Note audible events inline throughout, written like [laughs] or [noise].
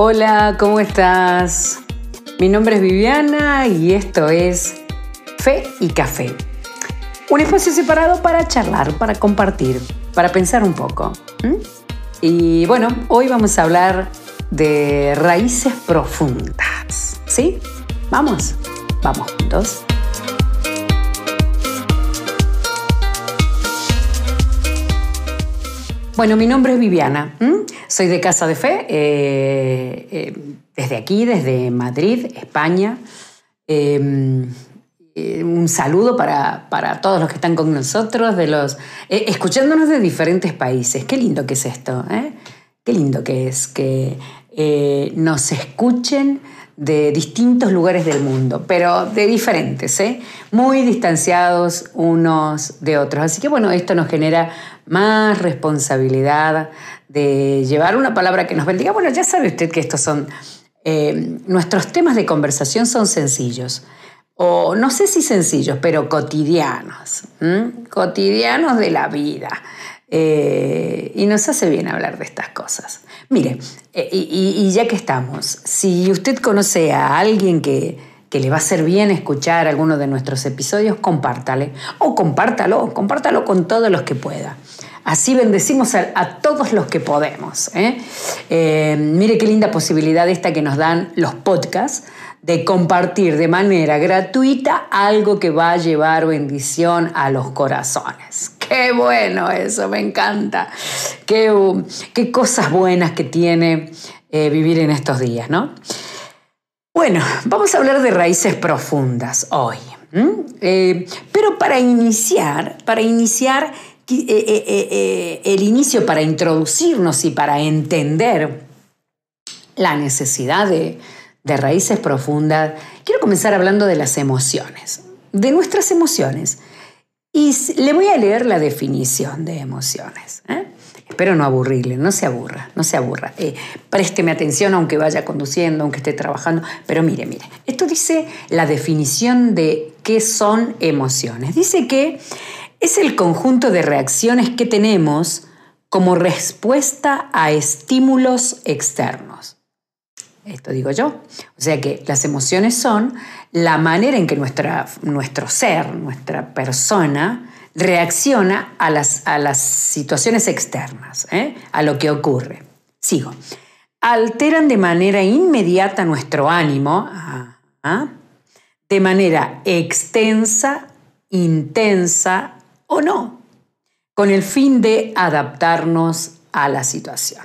Hola, ¿cómo estás? Mi nombre es Viviana y esto es Fe y Café. Un espacio separado para charlar, para compartir, para pensar un poco. Y bueno, hoy vamos a hablar de raíces profundas. ¿Sí? Vamos, vamos juntos. Bueno, mi nombre es Viviana, soy de Casa de Fe, eh, eh, desde aquí, desde Madrid, España. Em, eh, un saludo para, todos los que están con nosotros, de los, escuchándonos de diferentes países. Qué lindo que es esto, qué lindo que es que nos escuchen de distintos lugares del mundo, pero de diferentes, ¿eh? muy distanciados unos de otros. Así que bueno, esto nos genera más responsabilidad de llevar una palabra que nos bendiga. Bueno, ya sabe usted que estos son, eh, nuestros temas de conversación son sencillos, o no sé si sencillos, pero cotidianos, cotidianos de la vida. Eh, y nos hace bien hablar de estas cosas. Mire, eh, y, ya que estamos, si usted conoce a alguien que, le va a ser bien escuchar alguno de nuestros episodios, compártale. O compártalo, compártalo con todos los que pueda. Así bendecimos a, todos los que podemos. ¿eh? mire qué linda posibilidad esta que nos dan los podcasts de compartir de manera gratuita algo que va a llevar bendición a los corazones. [laughs] Qué bueno eso, me encanta. Qué, qué cosas buenas que tiene eh, vivir en estos días, ¿no? Bueno, vamos a hablar de raíces profundas hoy. Eh, pero para iniciar, para iniciar eh, el inicio, para introducirnos y para entender la necesidad de, de raíces profundas, quiero comenzar hablando de las emociones, de nuestras emociones. Y le voy a leer la definición de emociones. ¿eh? Espero no aburrirle, no se aburra, no se aburra. Eh, présteme atención aunque vaya conduciendo, aunque esté trabajando. Pero mire, mire, esto dice la definición de qué son emociones. Dice que es el conjunto de reacciones que tenemos como respuesta a estímulos externos. Esto digo yo. O sea que las emociones son la manera en que nuestra, nuestro ser, nuestra persona, reacciona a las, a las situaciones externas, ¿eh? a lo que ocurre. Sigo. Alteran de manera inmediata nuestro ánimo, ¿ah? de manera extensa, intensa o no, con el fin de adaptarnos a la situación.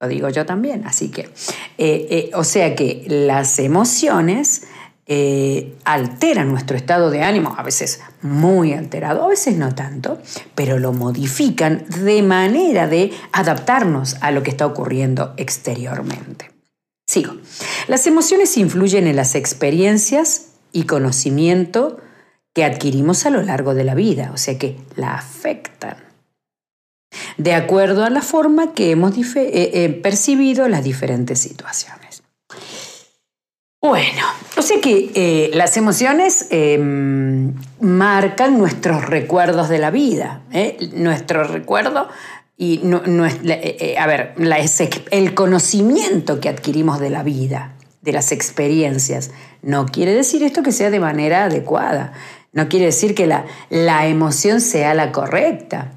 Lo digo yo también. Así que, eh, eh, o sea que las emociones eh, alteran nuestro estado de ánimo, a veces muy alterado, a veces no tanto, pero lo modifican de manera de adaptarnos a lo que está ocurriendo exteriormente. Sigo. Las emociones influyen en las experiencias y conocimiento que adquirimos a lo largo de la vida, o sea que la afectan de acuerdo a la forma que hemos eh, eh, percibido las diferentes situaciones. Bueno, o sea que eh, las emociones em, marcan nuestros recuerdos de la vida, nuestro recuerdo y no, a ver, el conocimiento que adquirimos de la vida, de las experiencias, no quiere decir esto que sea de manera adecuada, no quiere decir que la, la emoción sea la correcta.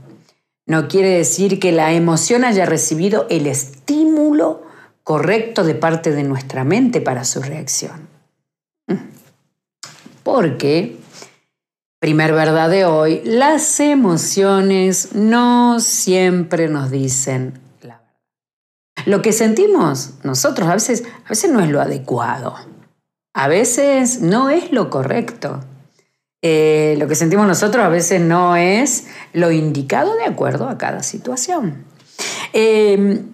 No quiere decir que la emoción haya recibido el estímulo correcto de parte de nuestra mente para su reacción. Porque, primer verdad de hoy, las emociones no siempre nos dicen la verdad. Lo que sentimos nosotros a veces, a veces no es lo adecuado, a veces no es lo correcto. Eh, lo que sentimos nosotros a veces no es lo indicado de acuerdo a cada situación. Em,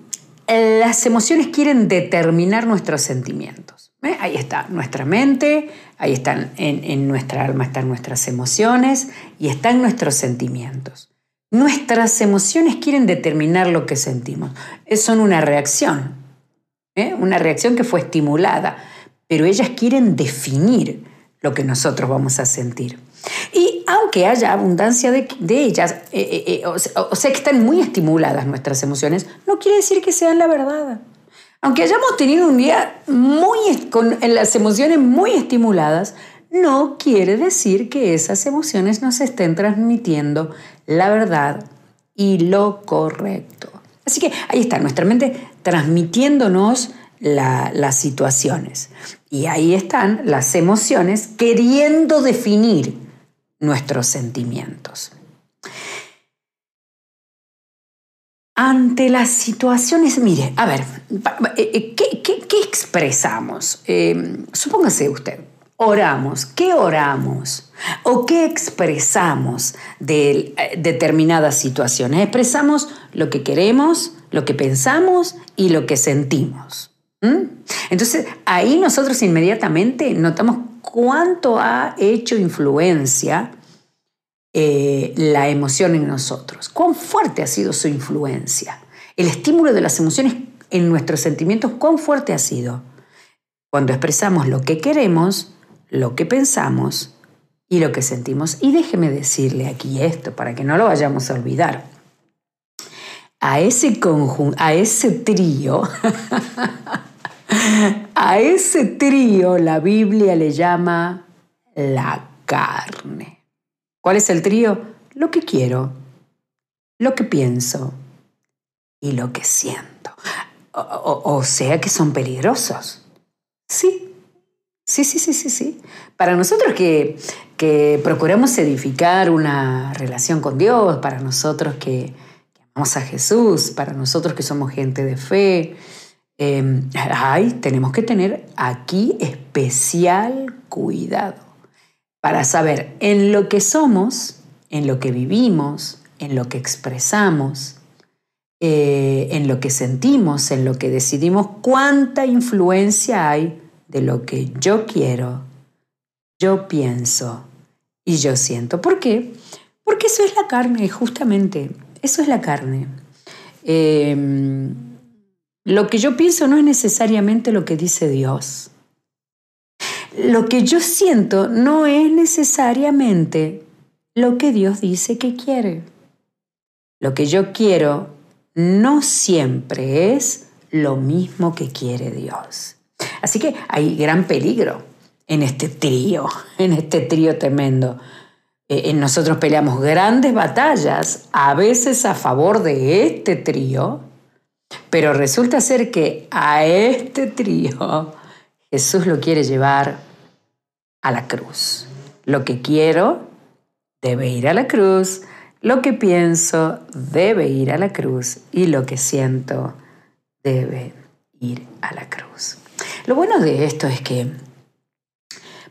las emociones quieren determinar nuestros sentimientos. ¿Eh? Ahí está nuestra mente, ahí están en, en, nuestra alma están nuestras emociones y están nuestros sentimientos. Nuestras emociones quieren determinar lo que sentimos. Son una reacción, ¿eh? una reacción que fue estimulada, pero ellas quieren definir lo que nosotros vamos a sentir. Y aunque haya abundancia de, ellas, eh, eh, eh, o, sea que están muy estimuladas nuestras emociones, no quiere decir que sean la verdad. Aunque hayamos tenido un día muy con las emociones muy estimuladas, no quiere decir que esas emociones nos estén transmitiendo la verdad y lo correcto. Así que ahí está nuestra mente transmitiéndonos las situaciones. Y ahí están las emociones queriendo definir nuestros sentimientos. Ante las situaciones, mire, a ver, eh, eh, ¿qué, expresamos? Eh, supóngase usted, oramos, ¿qué oramos? ¿O qué expresamos de determinadas situaciones? Expresamos lo que queremos, lo que pensamos y lo que sentimos. Entonces, ahí nosotros inmediatamente notamos cuánto ha hecho influencia eh, la emoción en nosotros, cuán fuerte ha sido su influencia. El estímulo de las emociones en nuestros sentimientos, cuán fuerte ha sido. Cuando expresamos lo que queremos, lo que pensamos y lo que sentimos. Y déjeme decirle aquí esto para que no lo vayamos a olvidar. A ese conjunto, a ese trío, [laughs] A ese trío la Biblia le llama la carne. ¿Cuál es el trío? Lo que quiero, lo que pienso y lo que siento. O, sea que son peligrosos. Sí, sí, sí, sí, sí, sí. Para nosotros que, que procuramos edificar una relación con Dios, para nosotros que, amamos a Jesús, para nosotros que somos gente de fe, Em, ay, tenemos que tener aquí especial cuidado para saber en lo que somos, en lo que vivimos, en lo que expresamos, eh, en lo que sentimos, en lo que decidimos, cuánta influencia hay de lo que yo quiero, yo pienso y yo siento. ¿Por qué? Porque eso es la carne, justamente. Eso es la carne. Eh, lo que yo pienso no es necesariamente lo que dice Dios. Lo que yo siento no es necesariamente lo que Dios dice que quiere. Lo que yo quiero no siempre es lo mismo que quiere Dios. Así que hay gran peligro en este trío, [laughs] en este trío tremendo. Eh, nosotros peleamos grandes batallas, a veces a favor de este trío, pero resulta ser que a este trío Jesús lo quiere llevar a la cruz. Lo que quiero debe ir a la cruz, lo que pienso debe ir a la cruz y lo que siento debe ir a la cruz. Lo bueno de esto es que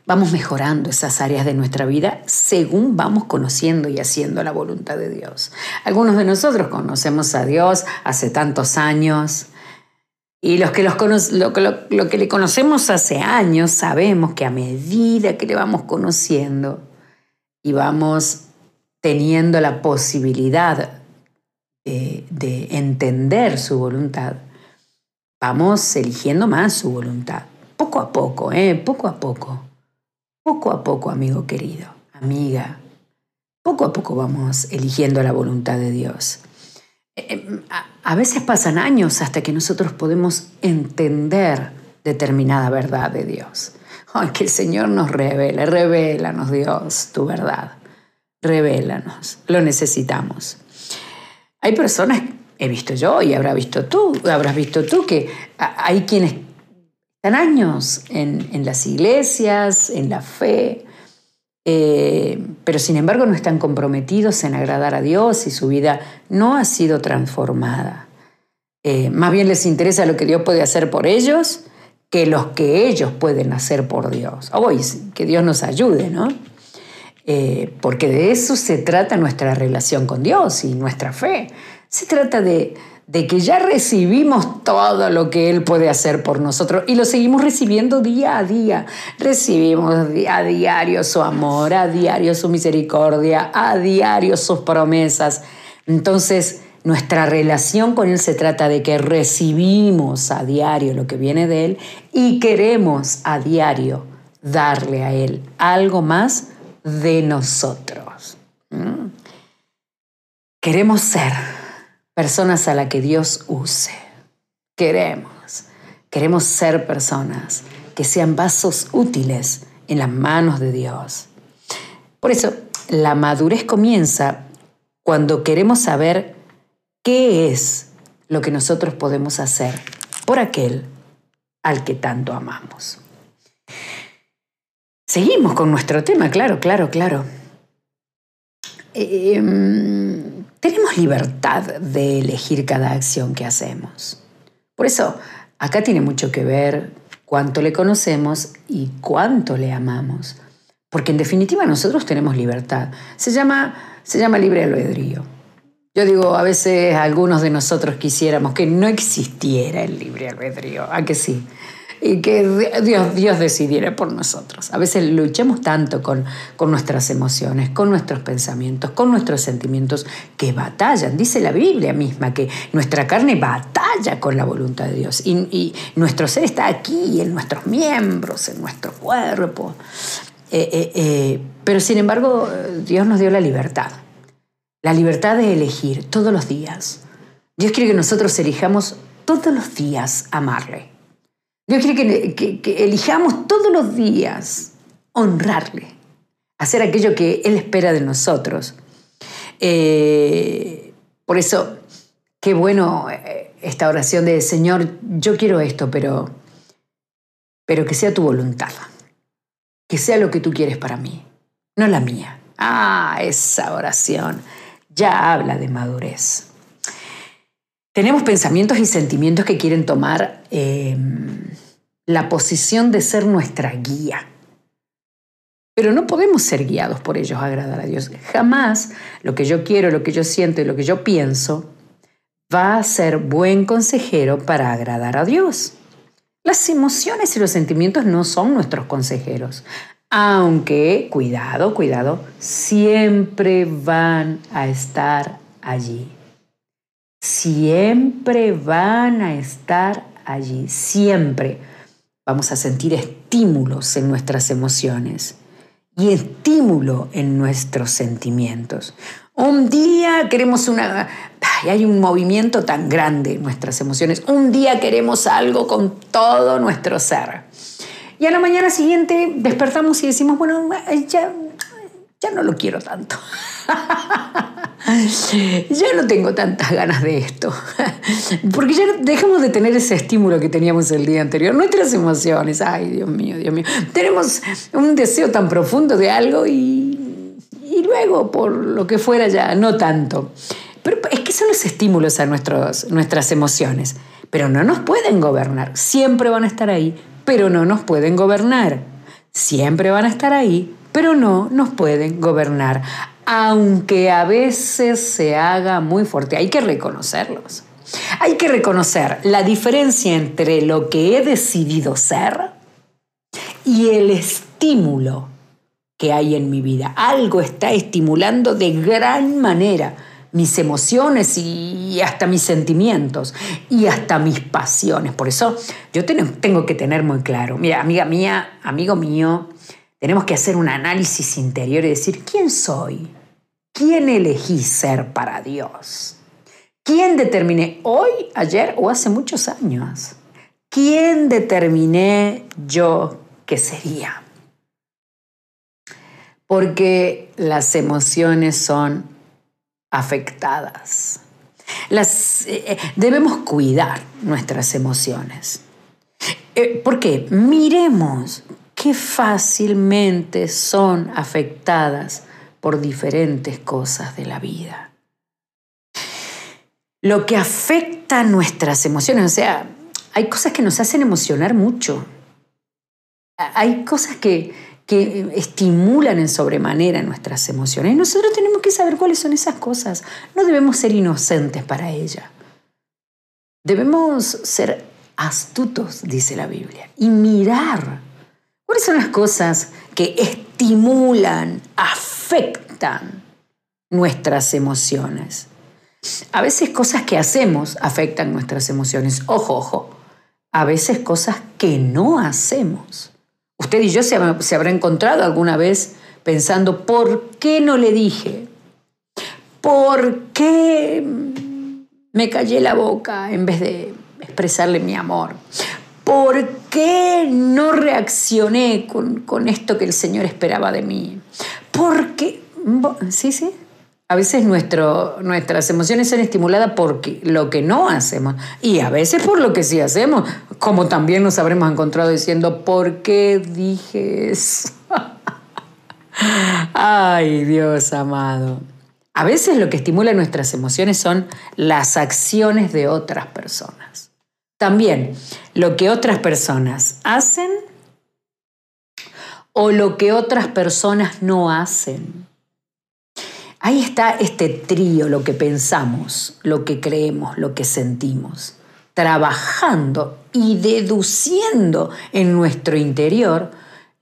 vamos mejorando esas áreas de nuestra vida según vamos conociendo y haciendo la voluntad de Dios. Algunos de nosotros conocemos a Dios hace tantos años y los que, los lo, que le conocemos hace años sabemos que a medida que le vamos conociendo y vamos teniendo la posibilidad de, de entender su voluntad, vamos eligiendo más su voluntad, poco a poco, ¿eh? poco a poco. Poco a poco, amigo querido, amiga, poco a poco vamos eligiendo la voluntad de Dios. Eh, eh, a veces pasan años hasta que nosotros podemos entender determinada verdad de Dios. Ay, que el Señor nos revele, revélanos Dios tu verdad, revélanos, lo necesitamos. Hay personas, he visto yo y habrá visto tú, habrás visto tú, que hay quienes están años en, las iglesias, en la fe, eh, pero sin embargo no están comprometidos en agradar a Dios y su vida no ha sido transformada. Eh, más bien les interesa lo que Dios puede hacer por ellos que los que ellos pueden hacer por Dios. Hoy, que Dios nos ayude, ¿no? Eh, porque de eso se trata nuestra relación con Dios y nuestra fe. Se trata de, de que ya recibimos todo lo que Él puede hacer por nosotros y lo seguimos recibiendo día a día. Recibimos a diario su amor, a diario su misericordia, a diario sus promesas. Entonces, nuestra relación con Él se trata de que recibimos a diario lo que viene de Él y queremos a diario darle a Él algo más de nosotros. ¿Mm? Queremos ser personas a la que Dios use. Queremos. Queremos ser personas que sean vasos útiles en las manos de Dios. Por eso, la madurez comienza cuando queremos saber qué es lo que nosotros podemos hacer por aquel al que tanto amamos. Seguimos con nuestro tema, claro, claro, claro. Em, tenemos libertad de elegir cada acción que hacemos. Por eso, acá tiene mucho que ver cuánto le conocemos y cuánto le amamos. Porque en definitiva nosotros tenemos libertad. Se llama, se llama libre albedrío. Yo digo, a veces algunos de nosotros quisiéramos que no existiera el libre albedrío, a que sí, y que Dios, Dios decidiera por nosotros. A veces luchamos tanto con, con nuestras emociones, con nuestros pensamientos, con nuestros sentimientos, que batallan. Dice la Biblia misma que nuestra carne batalla con la voluntad de Dios y, y nuestro ser está aquí, en nuestros miembros, en nuestro cuerpo. Eh, eh, eh, pero sin embargo, Dios nos dio la libertad. La libertad de elegir todos los días. Dios quiere que nosotros elijamos todos los días amarle. Dios quiere que, elijamos todos los días honrarle, hacer aquello que Él espera de nosotros. por eso, qué bueno esta oración de Señor, yo quiero esto, pero, pero que sea tu voluntad que sea lo que tú quieres para mí, no la mía. Ah, esa oración ya habla de madurez. Tenemos pensamientos y sentimientos que quieren tomar em, la posición de ser nuestra guía. Pero no podemos ser guiados por ellos a agradar a Dios. Jamás lo que yo quiero, lo que yo siento y lo que yo pienso va a ser buen consejero para agradar a Dios. Las emociones y los sentimientos no son nuestros consejeros, aunque, cuidado, cuidado, siempre van a estar allí. Siempre van a estar allí, siempre vamos a sentir estímulos en nuestras emociones y estímulo en nuestros sentimientos. Un día queremos una... hay un movimiento tan grande en nuestras emociones. Un día queremos algo con todo nuestro ser. Y a la mañana siguiente despertamos y decimos, bueno, ya, ya no lo quiero tanto. [laughs] ya no tengo tantas ganas de esto. [laughs] Porque ya dejamos de tener ese estímulo que teníamos el día anterior. Nuestras emociones, ay Dios mío, Dios mío. Tenemos un deseo tan profundo de algo y, y luego, por lo que fuera, ya no tanto. Pero es que son los estímulos a nuestros, nuestras emociones. Pero no nos pueden gobernar. Siempre van a estar ahí pero no nos pueden gobernar. Siempre van a estar ahí, pero no nos pueden gobernar, aunque a veces se haga muy fuerte. Hay que reconocerlos. Hay que reconocer la diferencia entre lo que he decidido ser y el estímulo que hay en mi vida. Algo está estimulando de gran manera mis emociones y hasta mis sentimientos y hasta mis pasiones. Por eso yo tengo que tener muy claro, mira, amiga mía, amigo mío, tenemos que hacer un análisis interior y decir, ¿quién soy? ¿Quién elegí ser para Dios? ¿Quién determiné hoy, ayer o hace muchos años? ¿Quién determiné yo que sería? Porque las emociones son afectadas. Las, eh, debemos cuidar nuestras emociones. Eh, ¿Por qué? Miremos qué fácilmente son afectadas por diferentes cosas de la vida. Lo que afecta nuestras emociones, o sea, hay cosas que nos hacen emocionar mucho. Hay cosas que, que estimulan en sobremanera nuestras emociones. Y nosotros tenemos que saber cuáles son esas cosas. No debemos ser inocentes para ella. Debemos ser astutos, dice la Biblia, y mirar cuáles son las cosas que estimulan, afectan nuestras emociones. A veces cosas que hacemos afectan nuestras emociones. Ojo, ojo. A veces cosas que no hacemos Usted y yo se, habrá encontrado alguna vez pensando, ¿por qué no le dije? ¿Por qué me callé la boca en vez de expresarle mi amor? ¿Por qué no reaccioné con, con esto que el Señor esperaba de mí? Porque, sí, sí, a veces nuestras emociones son estimuladas por lo que no hacemos y a veces por lo que sí hacemos, como también nos habremos encontrado diciendo, ¿por qué dije eso? [laughs] Ay, Dios amado. A veces lo que estimula nuestras emociones son las acciones de otras personas. También lo que otras personas hacen o lo que otras personas no hacen. Ahí está este trío, lo que pensamos, lo que creemos, lo que sentimos, trabajando y deduciendo en nuestro interior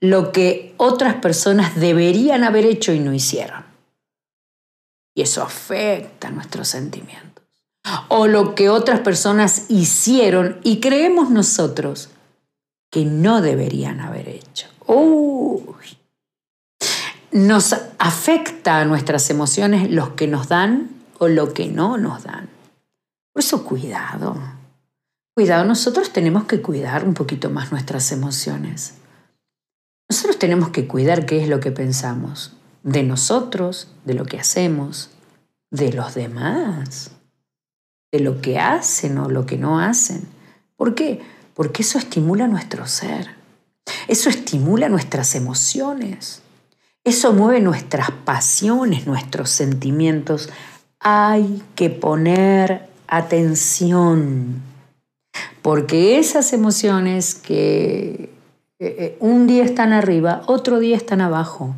lo que otras personas deberían haber hecho y no hicieron. Y eso afecta nuestros sentimientos. O lo que otras personas hicieron y creemos nosotros que no deberían haber hecho. Uy nos afecta a nuestras emociones los que nos dan o lo que no nos dan. Por eso cuidado. Cuidado, nosotros tenemos que cuidar un poquito más nuestras emociones. Nosotros tenemos que cuidar qué es lo que pensamos, de nosotros, de lo que hacemos, de los demás, de lo que hacen o lo que no hacen. ¿Por qué? Porque eso estimula nuestro ser, eso estimula nuestras emociones. Eso mueve nuestras pasiones, nuestros sentimientos. Hay que poner atención, porque esas emociones que eh, eh, un día están arriba, otro día están abajo.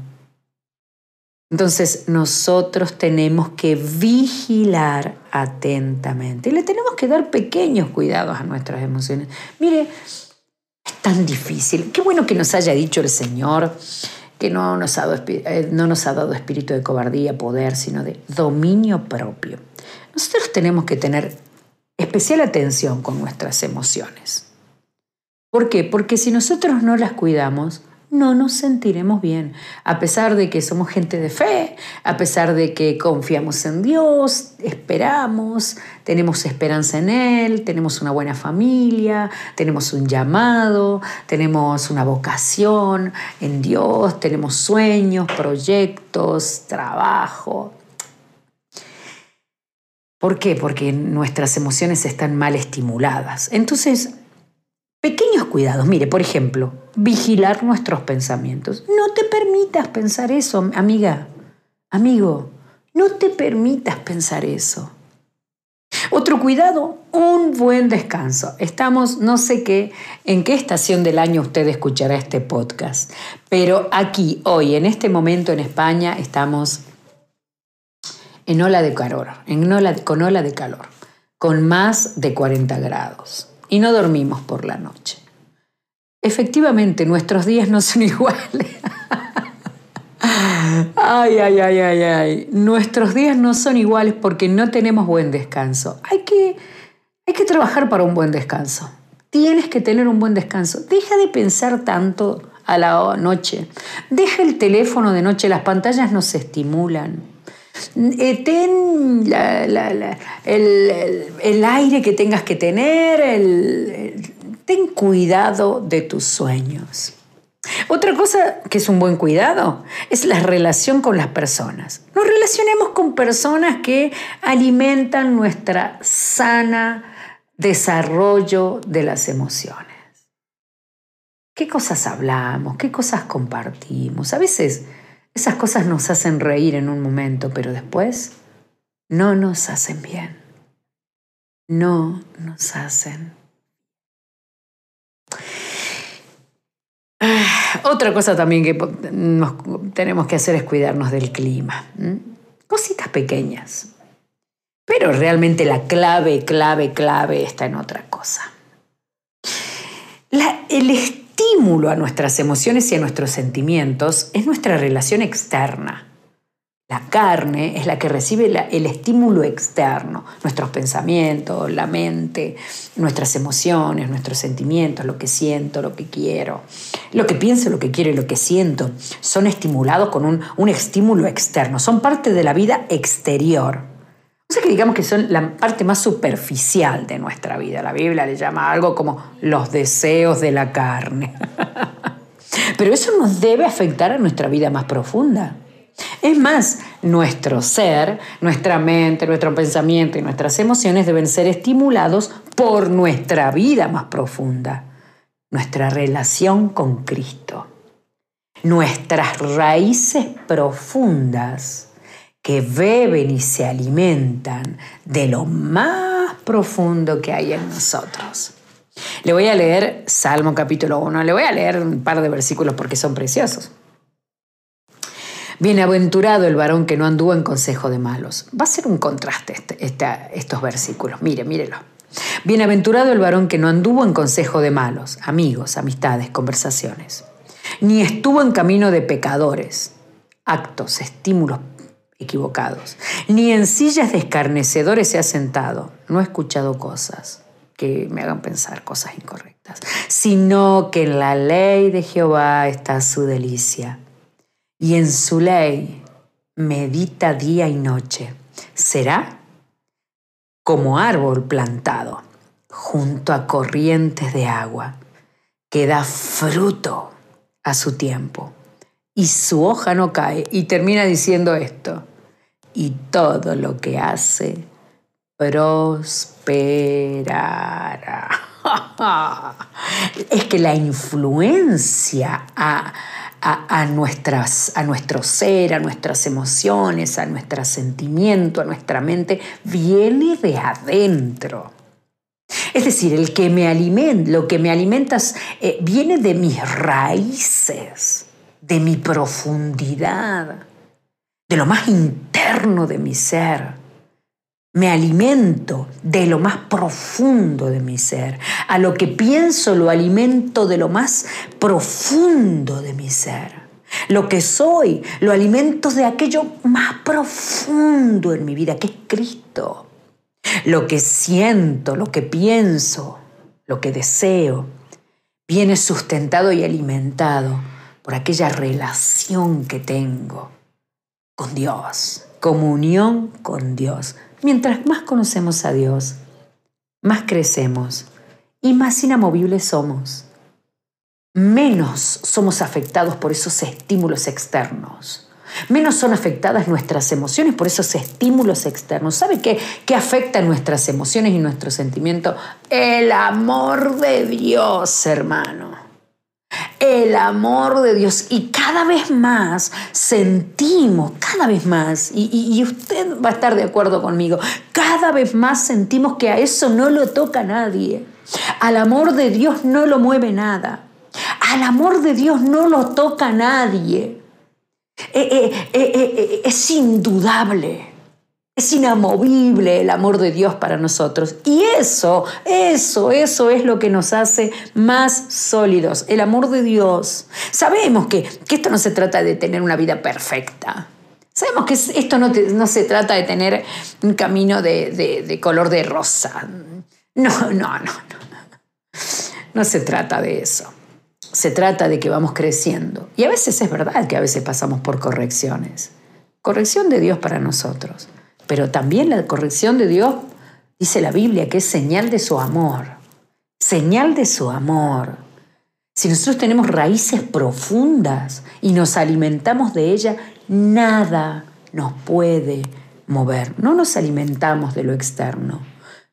Entonces nosotros tenemos que vigilar atentamente y le tenemos que dar pequeños cuidados a nuestras emociones. Mire, es tan difícil. Qué bueno que nos haya dicho el Señor que no nos, ha dado, eh, no nos ha dado espíritu de cobardía, poder, sino de dominio propio. Nosotros tenemos que tener especial atención con nuestras emociones. ¿Por qué? Porque si nosotros no las cuidamos, no nos sentiremos bien, a pesar de que somos gente de fe, a pesar de que confiamos en Dios, esperamos, tenemos esperanza en Él, tenemos una buena familia, tenemos un llamado, tenemos una vocación en Dios, tenemos sueños, proyectos, trabajo. ¿Por qué? Porque nuestras emociones están mal estimuladas. Entonces, Pequeños cuidados, mire, por ejemplo, vigilar nuestros pensamientos. No te permitas pensar eso, amiga, amigo, no te permitas pensar eso. Otro cuidado, un buen descanso. Estamos, no sé qué, en qué estación del año usted escuchará este podcast, pero aquí, hoy, en este momento en España, estamos en ola de calor, con ola de calor, con más de 40 grados y no dormimos por la noche. Efectivamente, nuestros días no son [laughs] iguales. ay, ay, ay, ay, ay. Nuestros días no son iguales porque no tenemos buen descanso. Hay que, hay que trabajar para un buen descanso. Tienes que tener un buen descanso. Deja de pensar tanto a la noche. Deja el teléfono de noche, las pantallas nos estimulan. Eh, ten el, aire que tengas que tener, ten cuidado de tus sueños. Otra cosa que es un buen cuidado es la relación con las personas. Nos relacionemos con personas que alimentan nuestra sana desarrollo de las emociones. ¿Qué cosas hablamos? ¿Qué cosas compartimos? A veces esas cosas nos hacen reír en un momento, pero después no nos hacen bien. No nos hacen. Ah, otra cosa también que tenemos que hacer es cuidarnos del clima. Cositas pequeñas. Pero realmente la clave, clave, clave está en otra cosa. La, el estímulo a nuestras emociones y a nuestros sentimientos es nuestra relación externa. La carne es la que recibe el estímulo externo, nuestros pensamientos, la mente, nuestras emociones, nuestros sentimientos, lo que siento, lo que quiero. Lo que pienso, lo que quiero y lo que siento son estimulados con un, un estímulo externo, son parte de la vida exterior. Sé que digamos que son la parte más superficial de nuestra vida. La Biblia le llama algo como los deseos de la carne. [laughs] Pero eso nos debe afectar a nuestra vida más profunda. Es más, nuestro ser, nuestra mente, nuestro pensamiento y nuestras emociones deben ser estimulados por nuestra vida más profunda, nuestra relación con Cristo, nuestras raíces profundas que beben y se alimentan de lo más profundo que hay en nosotros. Le voy a leer Salmo capítulo 1, le voy a leer un par de versículos porque son preciosos. Bienaventurado el varón que no anduvo en consejo de malos. Va a ser un contraste este, estos versículos. Mire, mírelo. Bienaventurado el varón que no anduvo en consejo de malos, amigos, amistades, conversaciones, ni estuvo en camino de pecadores, actos, estímulos equivocados, ni en sillas de escarnecedores se ha sentado, no ha escuchado cosas que me hagan pensar cosas incorrectas, sino que en la ley de Jehová está su delicia. Y en su ley medita día y noche. Será como árbol plantado junto a corrientes de agua, que da fruto a su tiempo. Y su hoja no cae. Y termina diciendo esto, y todo lo que hace prosperará. [laughs] es que la influencia a a, nuestras, a nuestro ser, a nuestras emociones, a nuestro sentimiento, a nuestra mente, viene de adentro. Es decir, el que me alimenta, lo que me alimentas eh, viene de mis raíces, de mi profundidad, de lo más interno de mi ser. Me alimento de lo más profundo de mi ser. A lo que pienso lo alimento de lo más profundo de mi ser. Lo que soy lo alimento de aquello más profundo en mi vida, que es Cristo. Lo que siento, lo que pienso, lo que deseo, viene sustentado y alimentado por aquella relación que tengo con Dios, comunión con Dios Mientras más conocemos a Dios, más crecemos y más inamovibles somos. Menos somos afectados por esos estímulos externos. Menos son afectadas nuestras emociones por esos estímulos externos. ¿Sabe qué, qué afecta nuestras emociones y nuestros sentimientos? El amor de Dios, hermano el amor de Dios y cada vez más sentimos, cada vez más, y, usted va a estar de acuerdo conmigo, cada vez más sentimos que a eso no lo toca nadie. Al amor de Dios no lo mueve nada. Al amor de Dios no lo toca nadie. Eh, eh, eh, es indudable. Es inamovible el amor de Dios para nosotros. Y eso, eso, eso es lo que nos hace más sólidos. El amor de Dios. Sabemos que, esto no se trata de tener una vida perfecta. Sabemos que esto no, no se trata de tener un camino de, de color de rosa. No, no, no. No se trata de eso. Se trata de que vamos creciendo. Y a veces es verdad que a veces pasamos por correcciones. Corrección de Dios para nosotros pero también la corrección de Dios, dice la Biblia, que es señal de su amor. Señal de su amor. Si nosotros tenemos raíces profundas y nos alimentamos de ella, nada nos puede mover. No nos alimentamos de lo externo.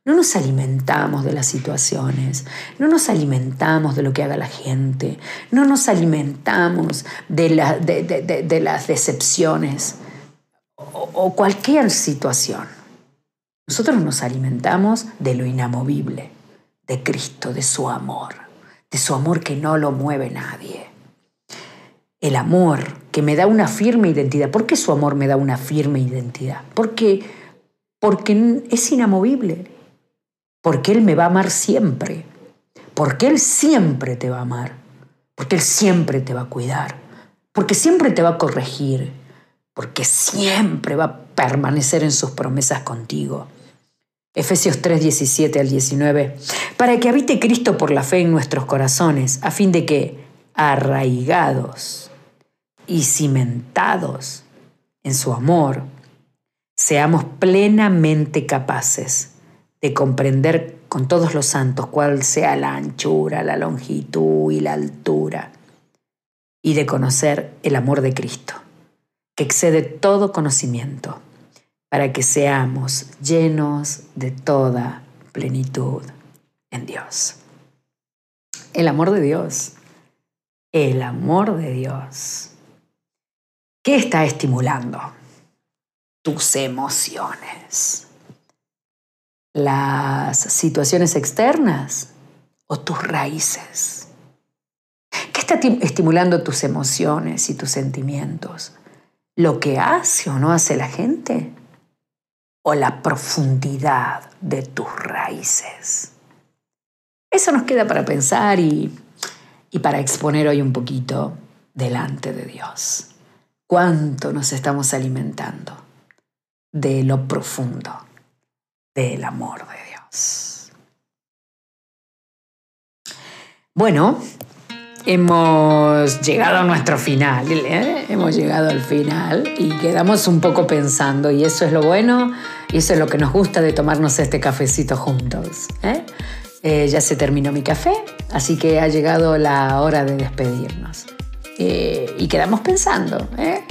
No nos alimentamos de las situaciones, no nos alimentamos de lo que haga la gente, no nos alimentamos de, de las decepciones o, cualquier situación. Nosotros nos alimentamos de lo inamovible, de Cristo, de su amor, de su amor que no lo mueve nadie. El amor que me da una firme identidad. ¿Por qué su amor me da una firme identidad? Porque, porque es inamovible. Porque Él me va a amar siempre. Porque Él siempre te va a amar. Porque Él siempre te va a cuidar. Porque siempre te va a corregir porque siempre va a permanecer en sus promesas contigo. Efesios 3, 17 al 19, para que habite Cristo por la fe en nuestros corazones, a fin de que, arraigados y cimentados en su amor, seamos plenamente capaces de comprender con todos los santos cuál sea la anchura, la longitud y la altura, y de conocer el amor de Cristo, que excede todo conocimiento, para que seamos llenos de toda plenitud en Dios. El amor de Dios, el amor de Dios. ¿Qué está estimulando? Tus emociones las situaciones externas o tus raíces? ¿Qué está estimulando tus emociones y tus sentimientos? ¿Lo que hace o no hace la gente? ¿O la profundidad de tus raíces? Eso nos queda para pensar y, y para exponer hoy un poquito delante de Dios. ¿Cuánto nos estamos alimentando de lo profundo? del amor de Dios. Bueno, hemos llegado a nuestro final, ¿eh? hemos llegado al final y quedamos un poco pensando y eso es lo bueno y eso es lo que nos gusta de tomarnos este cafecito juntos. ¿eh? Eh, ya se terminó mi café, así que ha llegado la hora de despedirnos. y quedamos pensando,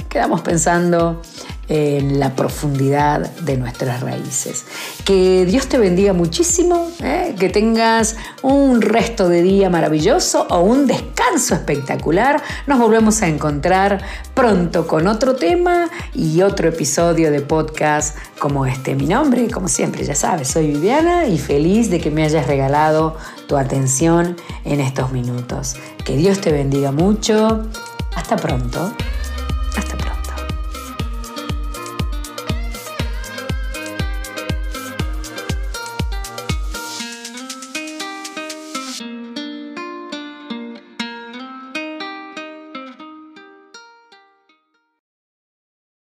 quedamos pensando en la profundidad de nuestras raíces. Que Dios te bendiga muchísimo, ¿eh? que tengas un resto de día maravilloso o un descanso espectacular. Nos volvemos a encontrar pronto con otro tema y otro episodio de podcast como este. Mi nombre, como siempre, ya sabes, soy Viviana y feliz de que me hayas regalado tu atención en estos minutos. Que Dios te bendiga mucho. Hasta pronto.